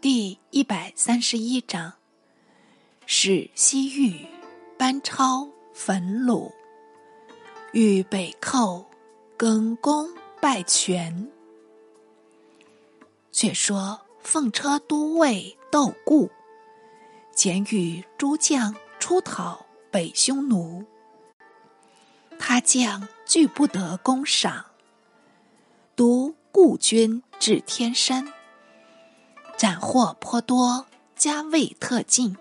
第一百三十一章，使西域班超焚虏，欲北寇，更功败权。却说奉车都尉窦固，前与诸将出讨北匈奴，他将拒不得攻赏，独故军至天山。斩获颇多，加位特进。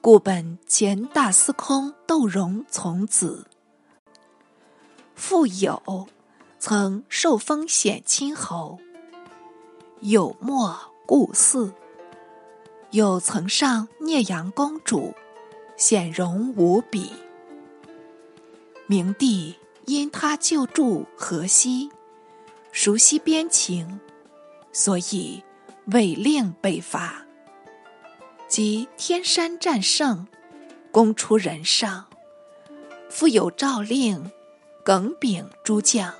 故本前大司空窦融从子，父友曾受封显亲侯，有莫故嗣，又曾上聂阳公主，显荣无比。明帝因他救助河西，熟悉边情，所以。违令北伐，及天山战胜，攻出人上，复有诏令，耿秉诸将，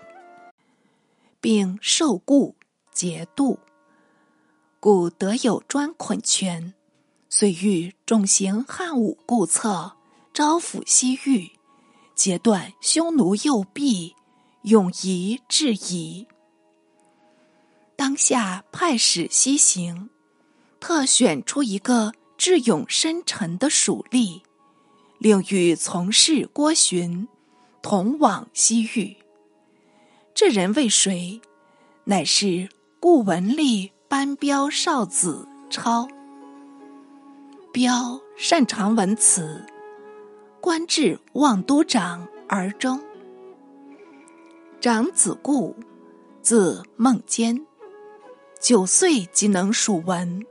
并受故节度，故得有专捆权，遂欲重行汉武故策，招抚西域，截断匈奴右臂，永夷制夷。当下派使西行，特选出一个智勇深沉的属吏，令与从事郭循同往西域。这人为谁？乃是顾文丽班彪少子超。彪擅长文辞，官至望都长而中。长子顾，字孟坚。九岁即能属文，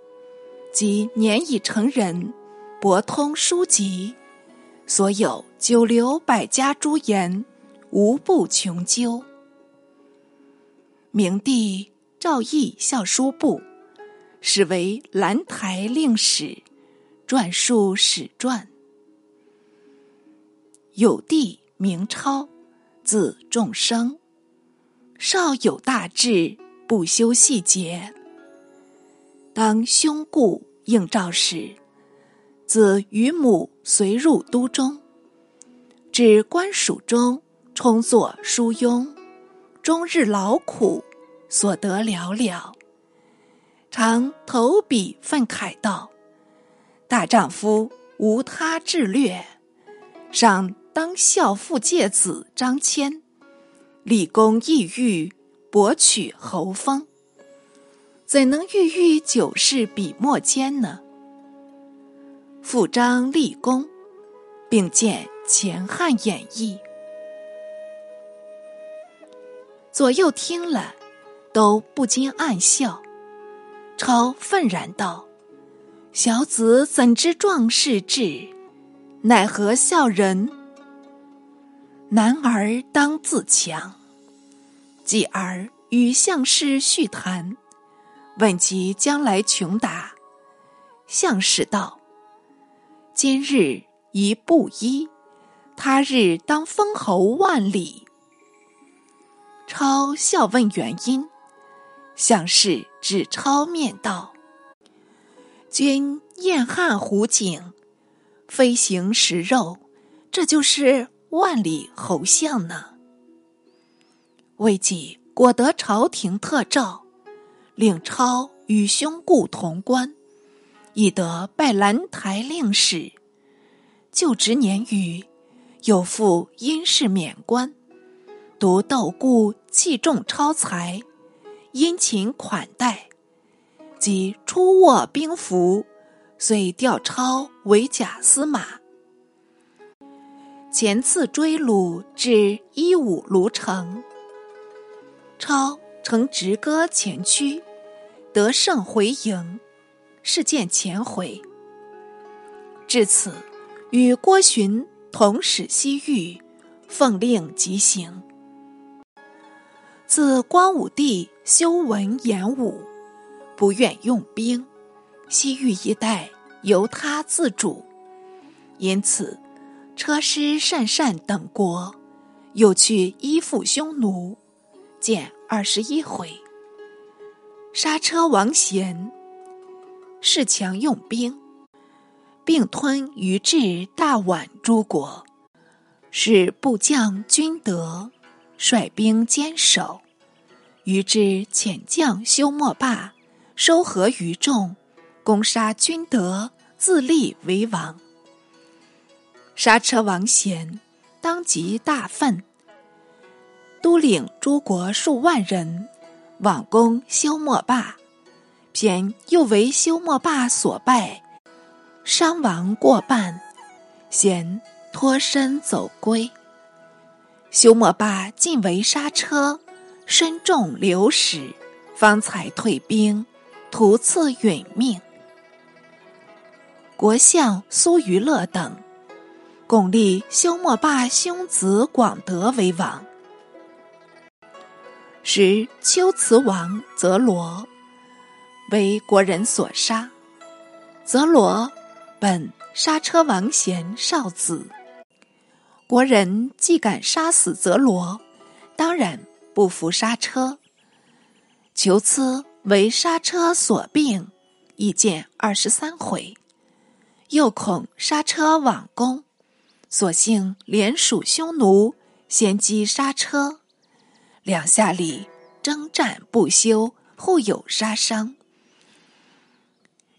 即年已成人，博通书籍，所有九流百家诸言，无不穷究。明帝诏议校书部，使为兰台令史，撰述史传。有弟名超，字仲生，少有大志。不修细节。当兄故应召时，子与母随入都中，至官署中充作书庸，终日劳苦，所得寥寥。常投笔愤慨道：“大丈夫无他志略，尚当孝父介子张骞，立功异域。”博取侯封，怎能郁郁九世笔墨间呢？复章立功，并见前汉演义。左右听了，都不禁暗笑。超愤然道：“小子怎知壮士志？奈何笑人？男儿当自强。”继而与相士叙谈，问及将来穷达。相士道：“今日一布衣，他日当封侯万里。”超笑问原因，相氏指超面道：“君燕汉湖景，飞行食肉，这就是万里侯相呢。”未几，果得朝廷特诏，令超与兄故同官，亦得拜兰台令史。就职年余，有父因事免官。独窦固器重超才，殷勤款待，即出握兵符，遂调超为假司马。前次追虏至伊吾卢城。超乘直戈前驱，得胜回营，事件前回。至此，与郭循同使西域，奉令即行。自光武帝修文言武，不愿用兵，西域一带由他自主，因此车师鄯善等国，又去依附匈奴。见二十一回。刹车王贤恃强用兵，并吞于至大宛诸国，使部将军德率兵坚守。于之遣将修莫霸收合于众，攻杀君德，自立为王。刹车王贤当即大愤，都领诸国数万人往攻休莫霸，偏又为休莫霸所败，伤亡过半，贤脱身走归。休莫霸尽为刹车。身中流矢，方才退兵，徒赐殒命。国相苏于勒等，巩立休莫霸兄子广德为王。时龟兹王泽罗为国人所杀。泽罗本刹车王贤少子，国人既敢杀死泽罗，当然。不服刹车，求疵为刹车所病，已见二十三回。又恐刹车往攻，索性连属匈奴，先击刹车。两下里征战不休，互有杀伤。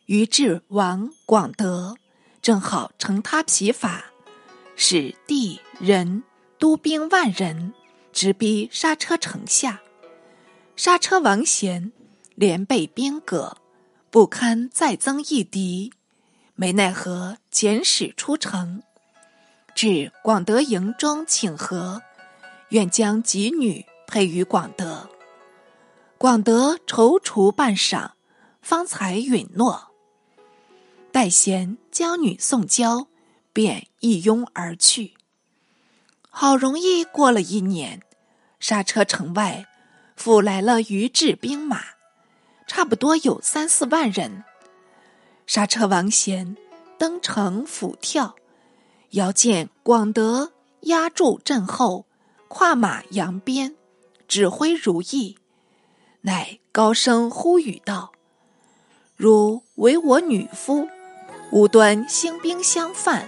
于至王广德正好乘他疲乏，使地人督兵万人。直逼刹车城下，刹车王贤连被兵革，不堪再增一敌，没奈何遣使出城，至广德营中请和，愿将己女配于广德。广德踌躇半晌，方才允诺。待贤将女送交，便一拥而去。好容易过了一年。刹车城外，复来了余质兵马，差不多有三四万人。刹车王贤登城俯跳，遥见广德压住阵后，跨马扬鞭，指挥如意，乃高声呼吁道：“汝为我女夫，无端兴兵相犯，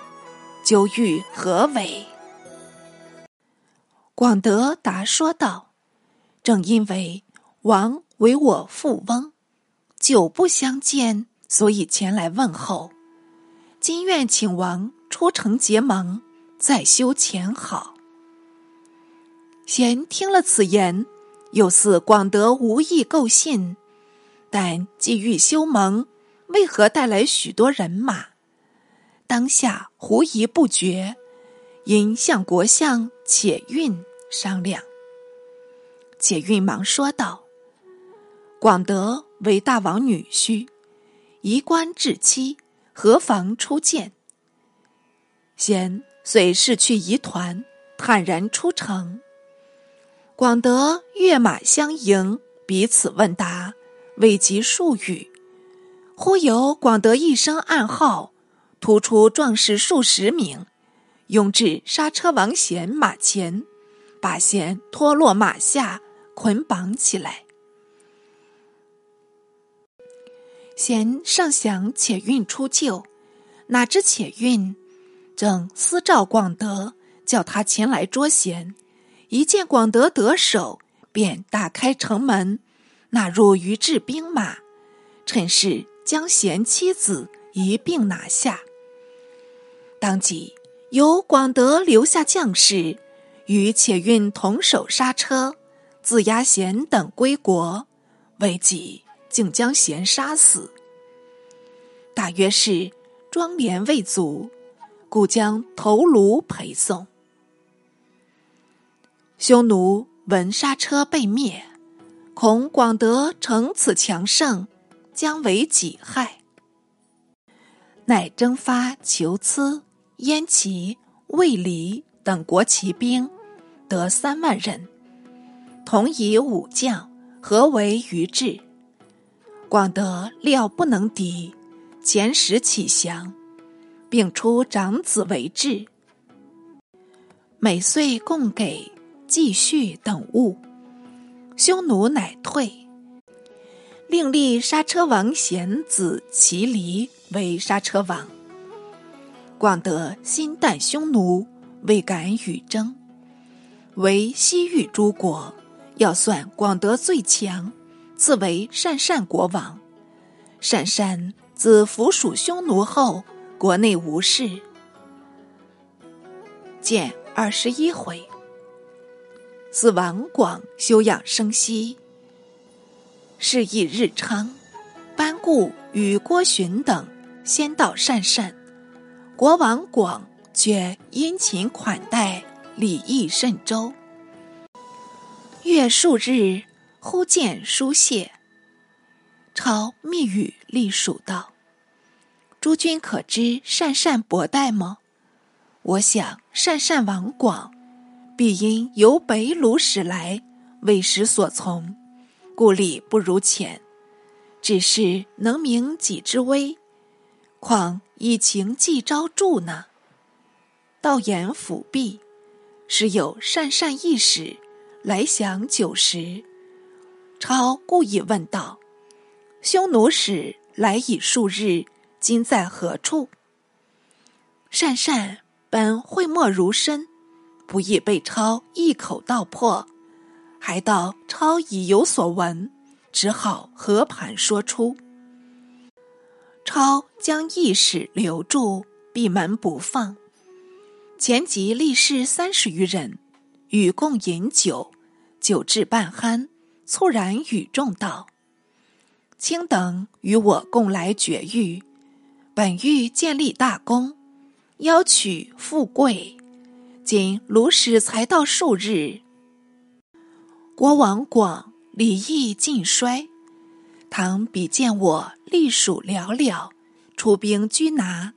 究欲何为？”广德答说道：“正因为王为我富翁，久不相见，所以前来问候。今愿请王出城结盟，再修前好。”贤听了此言，又似广德无意构信，但既欲修盟，为何带来许多人马？当下狐疑不决，因向国相且运。商量，且运忙说道：“广德为大王女婿，移官至妻，何妨出见？”贤遂逝去疑团，坦然出城。广德跃马相迎，彼此问答，未及数语，忽有广德一声暗号，突出壮士数十名，拥至刹车王贤马前。把贤拖落马下，捆绑起来。贤尚想且运出救，哪知且运正私召广德，叫他前来捉贤。一见广德得手，便打开城门，纳入于制兵马，趁势将贤妻子一并拿下。当即由广德留下将士。与且运同守刹车，自押贤等归国，未几竟将贤杀死。大约是庄连未足，故将头颅陪送。匈奴闻刹车被灭，恐广德乘此强盛，将为己害，乃征发求疵、燕齐、魏离等国骑兵。得三万人，同以武将合为于治。广德料不能敌，遣使起降，并出长子为质。每岁供给继续等物，匈奴乃退。另立刹车王贤子齐黎为刹车王。广德心旦匈奴未敢与争，为西域诸国，要算广德最强，自为鄯善国王。鄯善自服属匈奴后，国内无事。见二十一回。自王广休养生息，是以日昌，班固与郭循等先到鄯善，国王广却殷勤款待，礼义甚周。月数日，忽见书谢，朝密语隶属道：“诸君可知鄯善伯代吗？我想鄯善王广。”必因由北虏使来，为时所从，故礼不如前。只是能明己之危，况以情寄招助呢？道言辅弼，时有善善一使来享酒食。超故意问道：“匈奴使来已数日，今在何处？”善善本讳莫如深。不易被超一口道破，还道超已有所闻，只好和盘说出。超将义使留住，闭门不放。前集立士三十余人，与共饮酒，酒至半酣，猝然语众道：“卿等与我共来绝域，本欲建立大功，邀取富贵。”今卢使才到数日，国王广礼义尽衰，倘比见我隶属寥寥，出兵拘拿，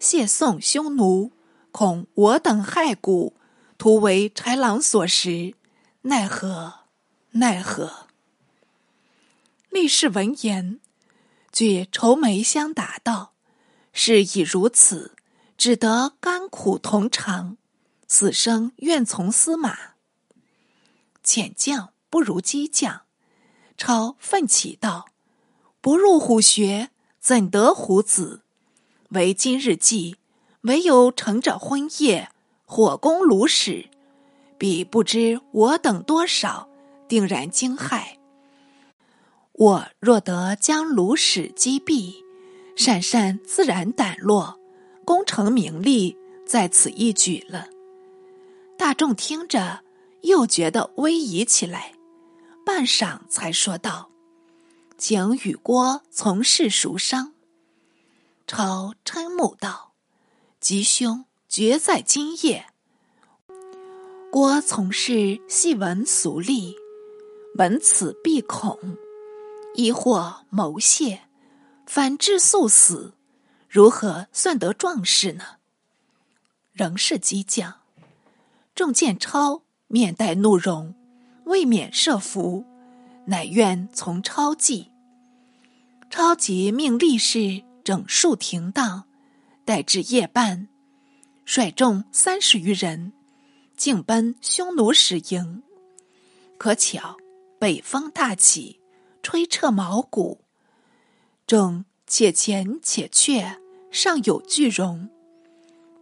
谢送匈奴，恐我等害骨，徒为豺狼所食，奈何？奈何？立士闻言，俱愁眉相答道：“事已如此，只得甘苦同尝。”此生愿从司马。浅将不如激将，超奋起道：“不入虎穴，怎得虎子？为今日计，唯有乘着昏夜，火攻卢使。彼不知我等多少，定然惊骇。我若得将卢使击毙，善善自然胆落，功成名利在此一举了。”大众听着，又觉得威仪起来，半晌才说道：“请与郭从事熟商。”超嗔目道：“吉凶绝在今夜。”郭从事细闻俗例，闻此必恐，亦或谋泄，反致速死，如何算得壮士呢？仍是激将。众见超面带怒容，未免设伏，乃愿从超计。超即命力士整数停当，待至夜半，率众三十余人，径奔匈奴使营。可巧北风大起，吹彻毛骨，众且前且却，尚有巨容。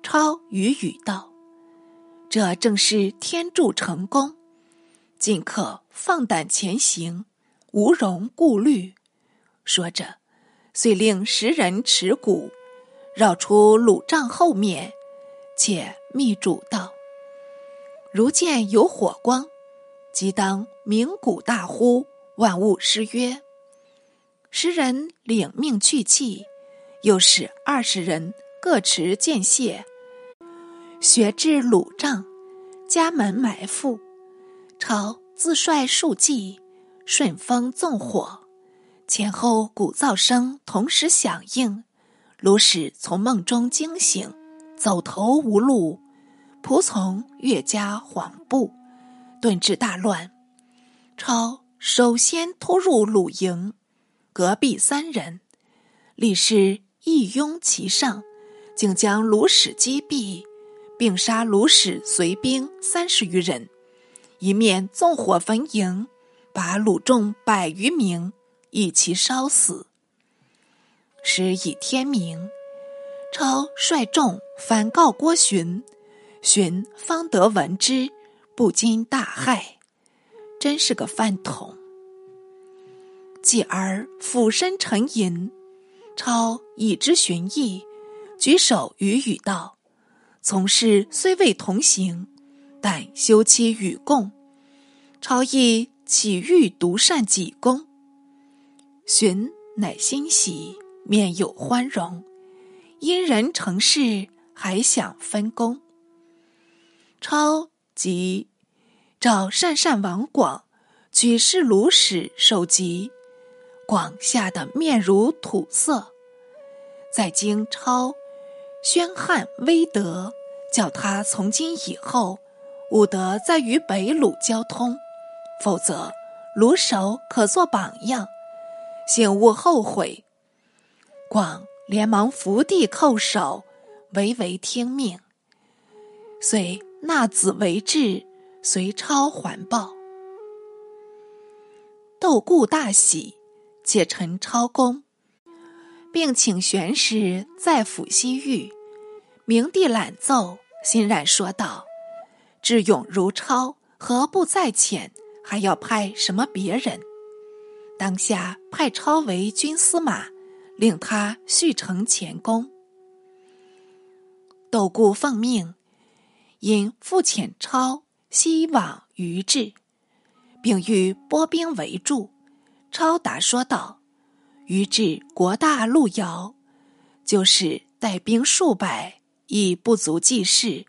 超与语道。这正是天助成功，尽可放胆前行，无容顾虑。说着，遂令十人持鼓，绕出鲁帐后面，且密嘱道：“如见有火光，即当鸣鼓大呼，万物失约。”十人领命去气，又使二十人各持剑械。学至鲁帐，家门埋伏，朝自率数骑，顺风纵火，前后鼓噪声同时响应。鲁使从梦中惊醒，走投无路，仆从越加惶怖，顿至大乱。超首先突入鲁营，隔壁三人，李氏一拥其上，竟将鲁使击毙。并杀卢使随兵三十余人，一面纵火焚营，把鲁众百余名一齐烧死。时已天明，超率众反告郭循，循方得闻之，不禁大骇，真是个饭桶。继而俯身沉吟，超已知寻意，举手语语道：“从事虽未同行，但休戚与共。”超亦岂欲独善己功？荀乃欣喜，面有欢容。因人成事，还想分工。超即召善善王广，举事鲁使受疾。广吓得面如土色。在经超宣汉威德，叫他从今以后，勿得再与北鲁交通。否则，卢守可做榜样，幸勿后悔。广连忙伏地叩首，唯唯听命。遂纳子为质，随超还报。窦固大喜，且陈超公，并请玄师再赴西域。明帝览奏，欣然说道：“智勇如超，何不再遣？”还要派什么别人？当下派超为军司马，令他续承前功。窦固奉命，因复遣超西往于治，并欲拨兵围住。超答说道：“于治国大路遥，就是带兵数百，亦不足济事，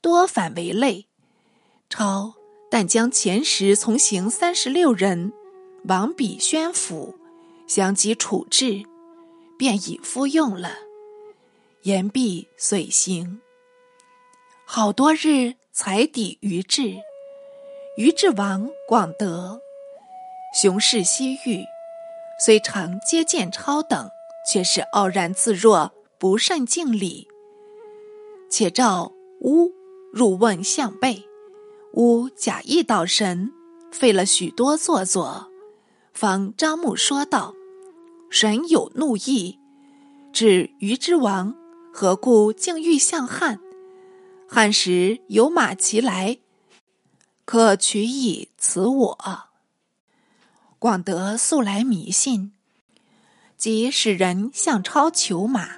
多反为累。”超。但将前时从行三十六人，王比宣府，相继处置，便已敷用了。言毕，遂行。好多日才抵于治。于治王广德，雄视西域，虽常接见超等，却是傲然自若，不善敬礼。且召乌入问向背。乌假意道神，费了许多做作，方张目说道：“神有怒意，指虞之王何故竟欲向汉？汉时有马骑来，可取以辞我。”广德素来迷信，即使人向超求马，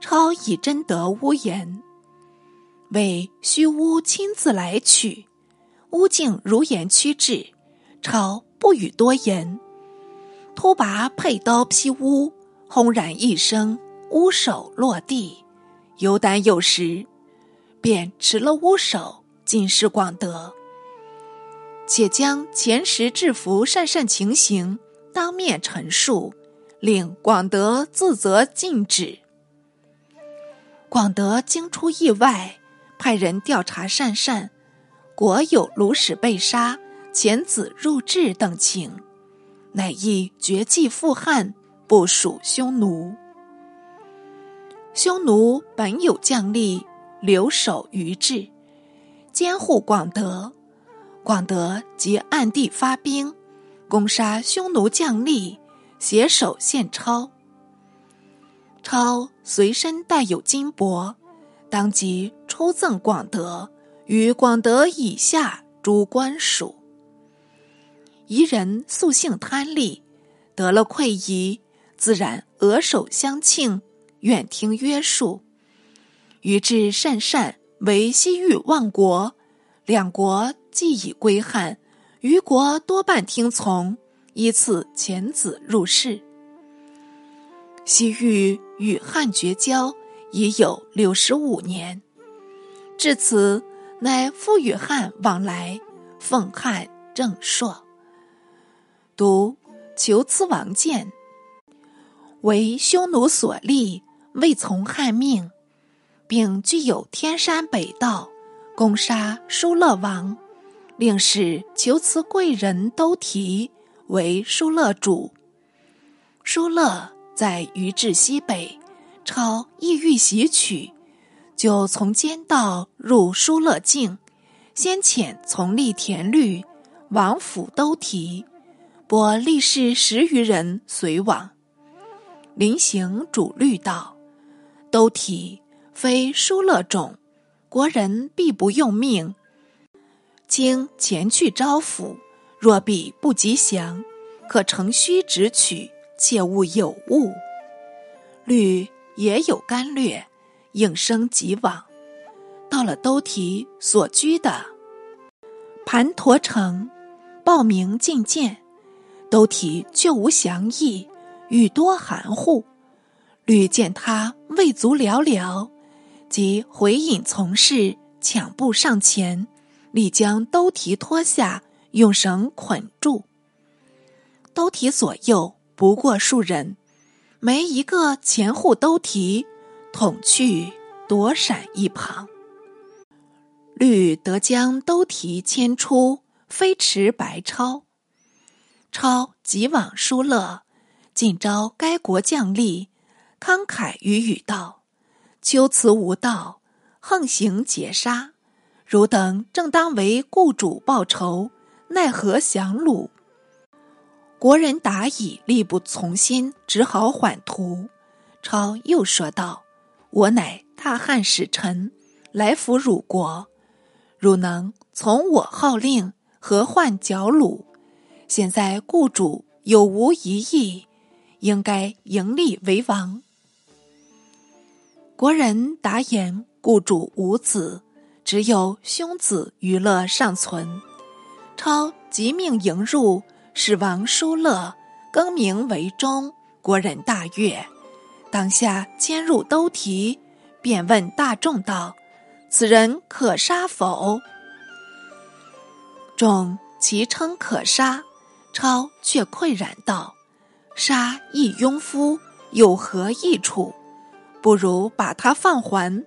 超以真得乌言。为虚乌亲自来取，乌竟如言屈至，超不语多言，突拔佩刀劈乌，轰然一声，乌首落地，有胆有识，便持了乌首，进士广德，且将前时制服善善情形当面陈述，令广德自责禁止。广德惊出意外。派人调查善善，果有卢使被杀、遣子入质等情，乃亦绝迹复汉，不属匈奴。匈奴本有将吏留守于质，监护广德，广德即暗地发兵，攻杀匈奴将吏，携手献超。超随身带有金帛。当即出赠广德与广德以下诸官属。夷人素性贪利，得了馈仪，自然额首相庆，愿听约束。于至善善为西域万国，两国既已归汉，余国多半听从，依次遣子入仕。西域与汉绝交。已有六十五年，至此乃复与汉往来，奉汉正朔。读求疵王建，为匈奴所立，未从汉命，并具有天山北道，攻杀疏勒王，令使求辞贵人都提为疏勒主。疏勒在于治西北。超意欲袭取，就从间道入疏勒境，先遣从吏田律王府都提，拨力士十余人随往。临行主虑道：“都体非疏勒种，国人必不用命。经前去招抚，若必不吉祥，可乘虚直取，切勿有误。”律也有干略，应声即往。到了兜提所居的盘陀城，报名觐见。兜提却无详意，语多含糊。吕见他未足寥寥，即回引从事，抢步上前，力将兜提脱下，用绳捆住。兜提左右不过数人，没一个前护兜提，捅去躲闪一旁。律得将兜提牵出，飞驰白超。超即往疏勒，尽招该国将吏，慷慨语语道：“秋辞无道，横行劫杀，汝等正当为雇主报仇，奈何降虏？国人答以力不从心，只好缓图。”超又说道：“我乃大汉使臣，来辅汝国，汝能从我号令，何患剿虏？”现在雇主有无一意，应该迎立为王。国人答言：雇主无子，只有兄子娱乐尚存。超即命迎入，使王叔乐更名为忠。国人大悦，当下迁入都提，便问大众道：“此人可杀否？”众齐称可杀。超却愧然道：“杀一庸夫有何益处？不如把他放还，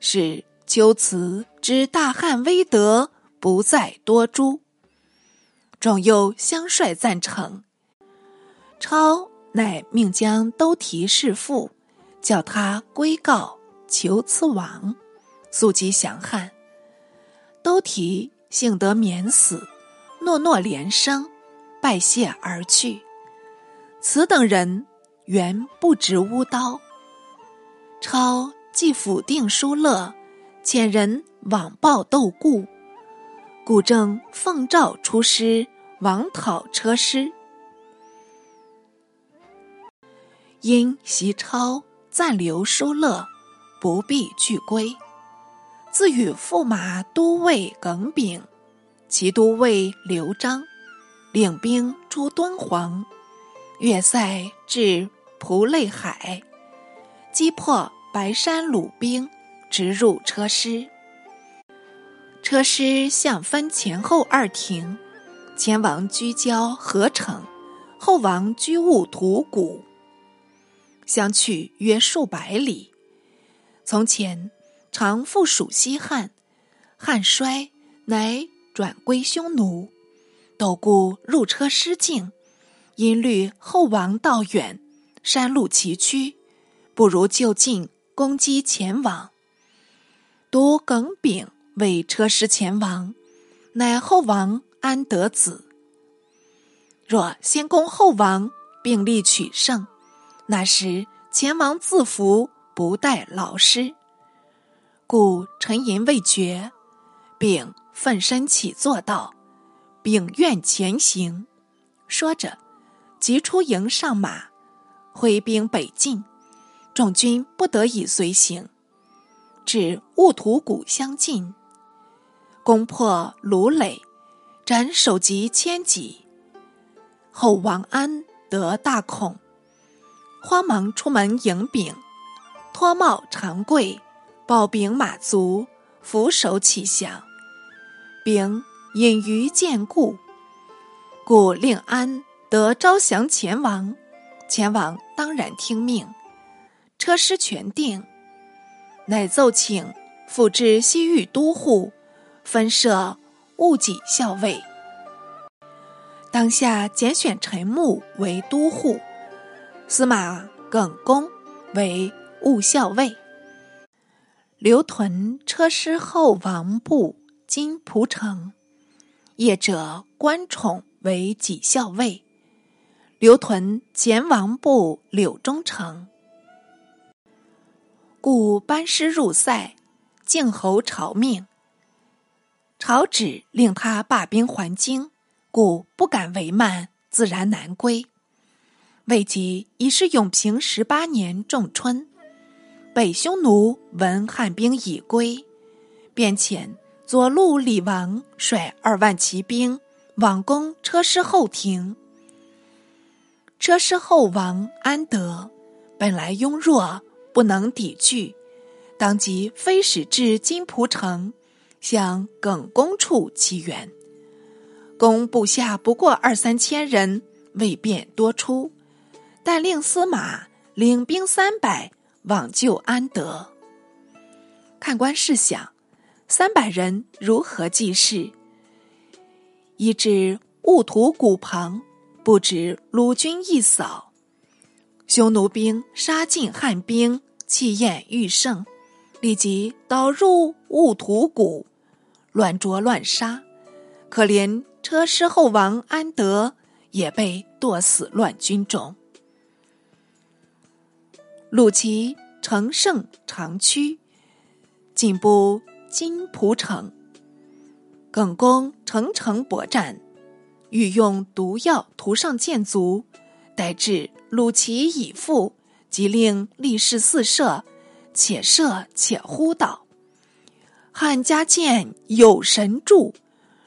使秋辞知大汉威德，不再多诛。”众又相率赞成。超乃命将都提弑父，叫他归告求赐王，速即降汉。都提幸得免死，诺诺连声。拜谢而去。此等人原不值乌刀。超既否定疏勒，遣人往报窦固。古正奉诏出师，往讨车师。因袭超暂留疏勒，不必去归。自与驸马都尉耿炳、骑都尉刘璋。领兵出敦煌，越塞至蒲类海，击破白山鲁兵，直入车师。车师向分前后二庭，前王居交合城，后王居兀图谷，相去约数百里。从前常附属西汉，汉衰，乃转归匈奴。斗固入车师境，因虑后王道远，山路崎岖，不如就近攻击前往。独耿炳为车师前王，乃后王安得子。若先攻后王，并力取胜，那时前王自服，不待劳师。故沉吟未决，并奋身起坐道。秉愿前行，说着，即出营上马，挥兵北进。众军不得已随行，至兀图谷相近，攻破卢垒，斩首级千几。后王安得大恐，慌忙出门迎禀，脱帽长跪，抱禀马足，俯首起降，禀。隐于见故，故令安得招降前王。前王当然听命，车师全定，乃奏请复置西域都护，分设戊己校尉。当下拣选陈穆为都护，司马耿恭为务校尉，刘屯车师后王部金蒲城。业者官宠为己校尉，刘屯前王部柳中丞。故班师入塞，靖侯朝命，朝旨令他罢兵还京，故不敢为慢，自然难归。未及已是永平十八年仲春，北匈奴闻汉兵已归，便遣左路李王率二万骑兵往攻车师后庭。车师后王安德本来庸弱。不能抵拒，当即飞使至金蒲城，向耿公处祈援。公部下不过二三千人，未便多出，但令司马领兵三百往救安德。看官试想，三百人如何济事？一至兀土谷旁，不止鲁军一扫。匈奴兵杀尽汉兵，气焰愈盛，立即导入兀土谷，乱捉乱杀。可怜车师后王安德也被剁死乱军中。鲁齐乘胜长驱，进步金蒲城。耿公乘城搏战，欲用毒药涂上箭足。待至鲁齐已复，即令力士四射，且射且呼道：“汉家箭有神助，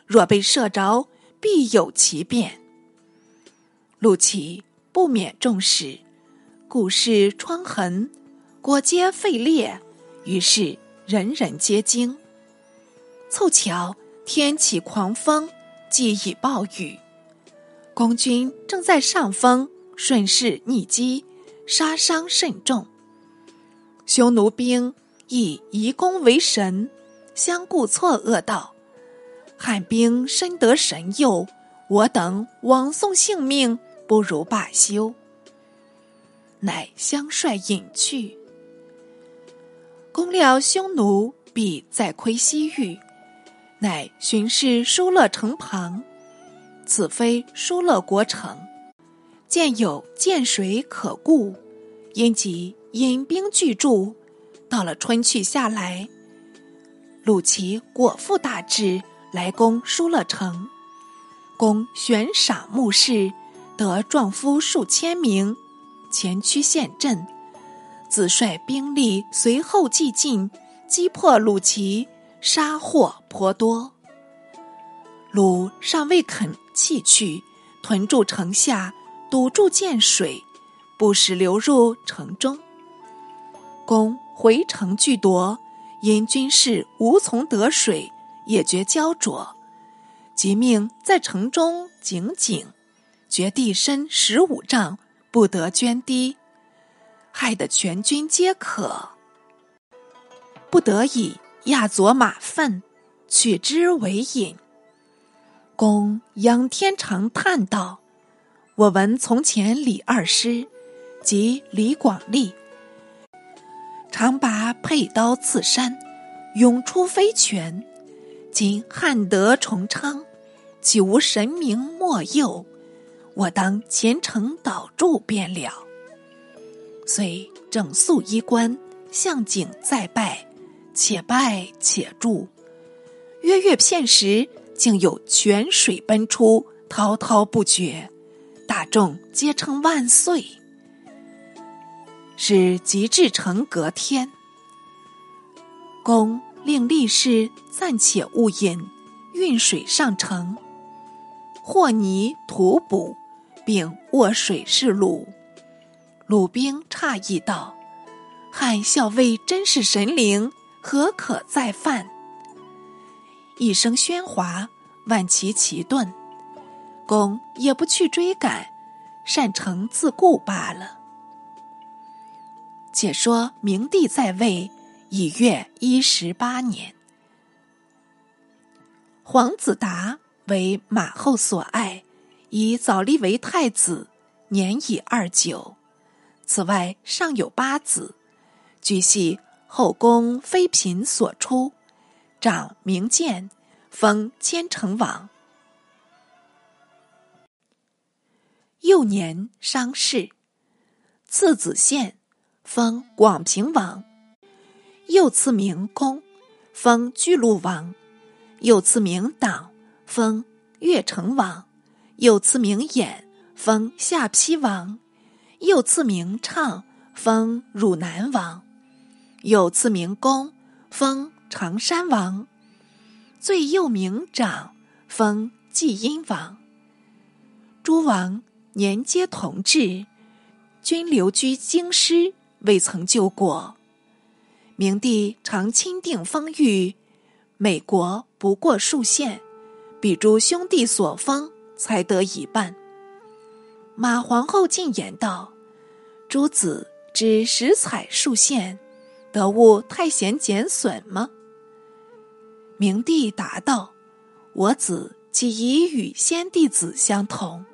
若被射着，必有其变。”陆琪不免重视，故视疮痕，果皆废裂，于是人人皆惊。凑巧天起狂风，既已暴雨，公军正在上风。顺势逆击，杀伤甚重。匈奴兵以夷攻为神，相顾错愕道：“汉兵深得神佑，我等枉送性命，不如罢休。”乃相率隐去。公料匈奴必再窥西域，乃巡视疏勒城旁，此非疏勒国城。见有涧水可固，因即引兵拒驻。到了春去下来，鲁齐果腹大志来攻疏勒城。公悬赏目视，得壮夫数千名，前驱陷阵，自率兵力随后继进，击破鲁齐，杀获颇多。鲁尚未肯弃去，屯驻城下。堵住涧水，不使流入城中。公回城拒夺，因军士无从得水，也觉焦灼，即命在城中井井，掘地深十五丈，不得涓滴，害得全军皆渴。不得已压左马粪，取之为饮。公仰天长叹道。我闻从前李二师，即李广利，常拔佩刀刺山，勇出飞泉。今汉德重昌，岂无神明莫佑？我当虔诚祷祝便了。遂整肃衣冠，向景再拜，且拜且祝。约月片时，竟有泉水奔出，滔滔不绝。大众皆称万岁。是及至成隔天，公令力士暂且勿饮，运水上城，和泥涂补，并卧水示鲁。鲁兵诧异道：“汉校尉真是神灵，何可再犯？”一声喧哗，万骑齐顿。公也不去追赶，善成自顾罢了。且说明帝在位已月一十八年，皇子达为马后所爱，以早立为太子，年已二九。此外尚有八子，据系后宫妃嫔所出，长明建，封千城王。幼年伤逝，次子宪封广平王，又赐名公，封巨鹿王，又赐名党，封越城王，又赐名衍，封下邳王，又赐名畅，封汝南王，又赐名公，封常山王，最幼名长，封济阴王。诸王年皆同治，均留居京师，未曾救过。明帝常钦定封御，每国不过数县，比诸兄弟所封，才得一半。马皇后进言道：“诸子知食采数县，得物太贤减损吗？”明帝答道：“我子既已与先帝子相同，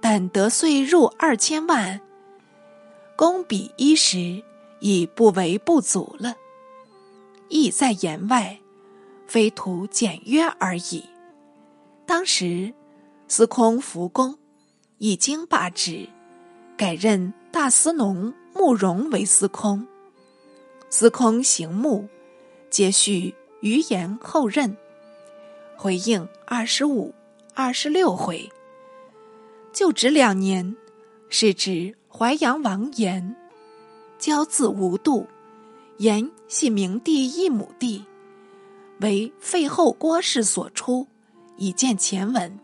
但得岁入二千万，公比衣食已不为不足了。意在言外，非图简约而已。当时司空福公已经罢职，改任大司农慕容为司空，司空行墓接续。”余言后任，回应二十五、二十六回。就职两年，是指淮阳王延，骄自无度。延系明帝一亩地，为废后郭氏所出，以见前文。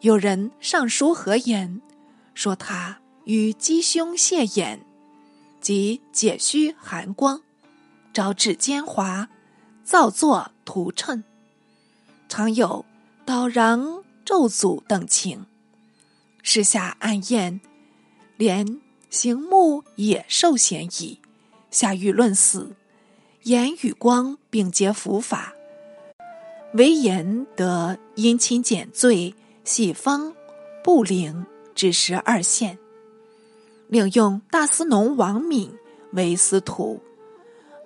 有人上书何言，说他与姬兄谢衍及解虚寒光，招致奸猾。造作图谶，常有导禳咒诅等情。时下暗验，连行木也受嫌疑。下狱论死，言与光并皆伏法，唯言得因亲减罪，喜封不灵至十二县，另用大司农王敏为司徒。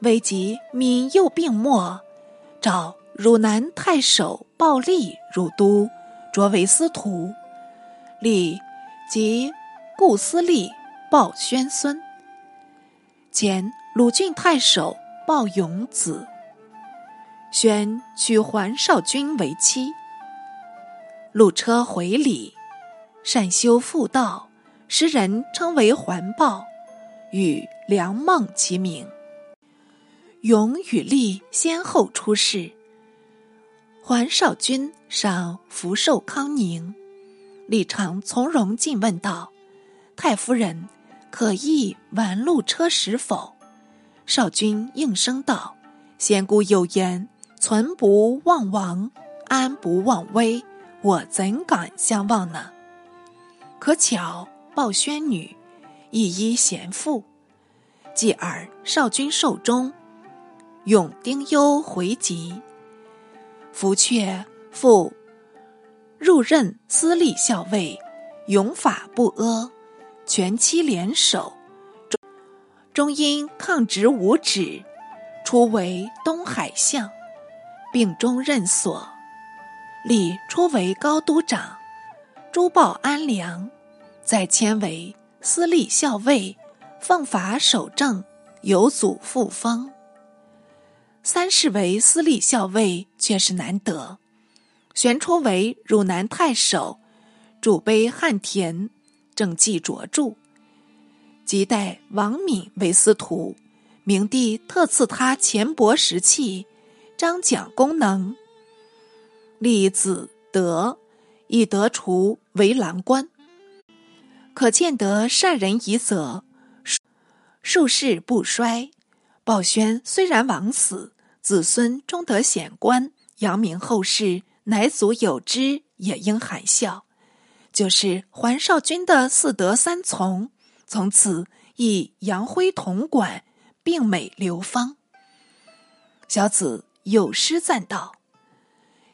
危及敏幼病没，召汝南太守鲍立入都，擢为司徒。立即故司隶鲍宣孙，前鲁郡太守抱永子。宣娶桓少君为妻。路车回礼，善修复道，时人称为环抱，与梁梦齐名。勇与立先后出世。桓少君赏福寿康宁，李常从容进问道：“太夫人可意挽路车时否？”少君应声道：“先姑有言，存不忘王，安不忘威。我怎敢相忘呢？可巧抱宣女一依贤妇，继而少君寿终。”永丁忧回籍，福却复入任司隶校尉，勇法不阿，全期联手，终终因抗旨无止，初为东海相，并中任所，历初为高都长，诸报安良，再迁为司隶校尉，奉法守正，有祖父封。三世为司隶校尉，却是难得。玄初为汝南太守，主碑汉田，政绩卓著。即代王敏为司徒，明帝特赐他钱帛石器，张奖功能。立子德，以德除为郎官。可见得善人遗泽，数世不衰。鲍宣虽然枉死。子孙终得显官，扬名后世，乃祖有之，也应含笑。就是桓少君的四德三从，从此以杨辉统管，并美流芳。小子有诗赞道：“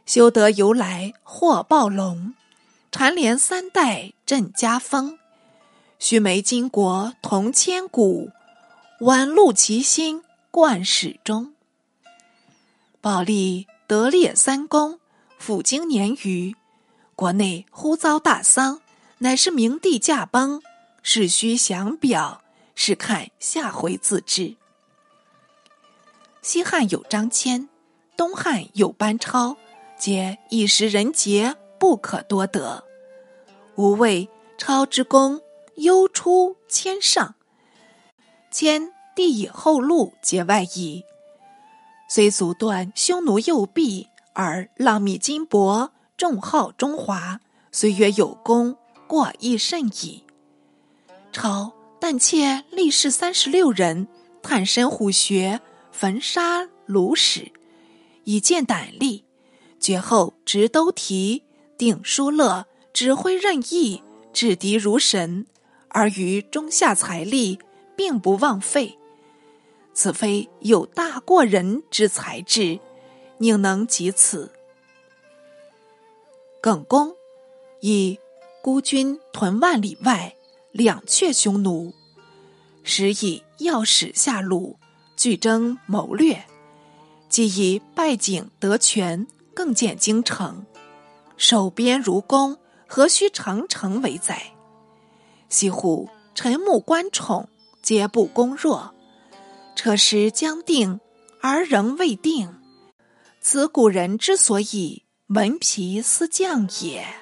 修德由来祸暴龙，蝉联三代振家风。须眉巾帼同千古，宛露其心贯始终。”保利得列三公，辅经年余，国内忽遭大丧，乃是明帝驾崩，事须详表，是看下回自知。西汉有张骞，东汉有班超，皆一时人杰，不可多得。吾谓超之功，优出千上。骞帝以后路结外矣，虽阻断匈奴右臂，而浪靡金帛，重号中华，虽曰有功，过亦甚矣。超但妾历士三十六人，探身虎穴，焚杀虏使，以见胆力。绝后执兜提，定疏勒，指挥任意，制敌如神，而于中下财力。并不枉费，此非有大过人之才智，宁能及此？耿恭以孤军屯万里外，两却匈奴，时以要使下路，据征谋略，既以败景得权，更见京城，守边如弓，何须长城为载？西乎臣目观宠。皆不攻弱，车师将定而仍未定，此古人之所以闻皮斯将也。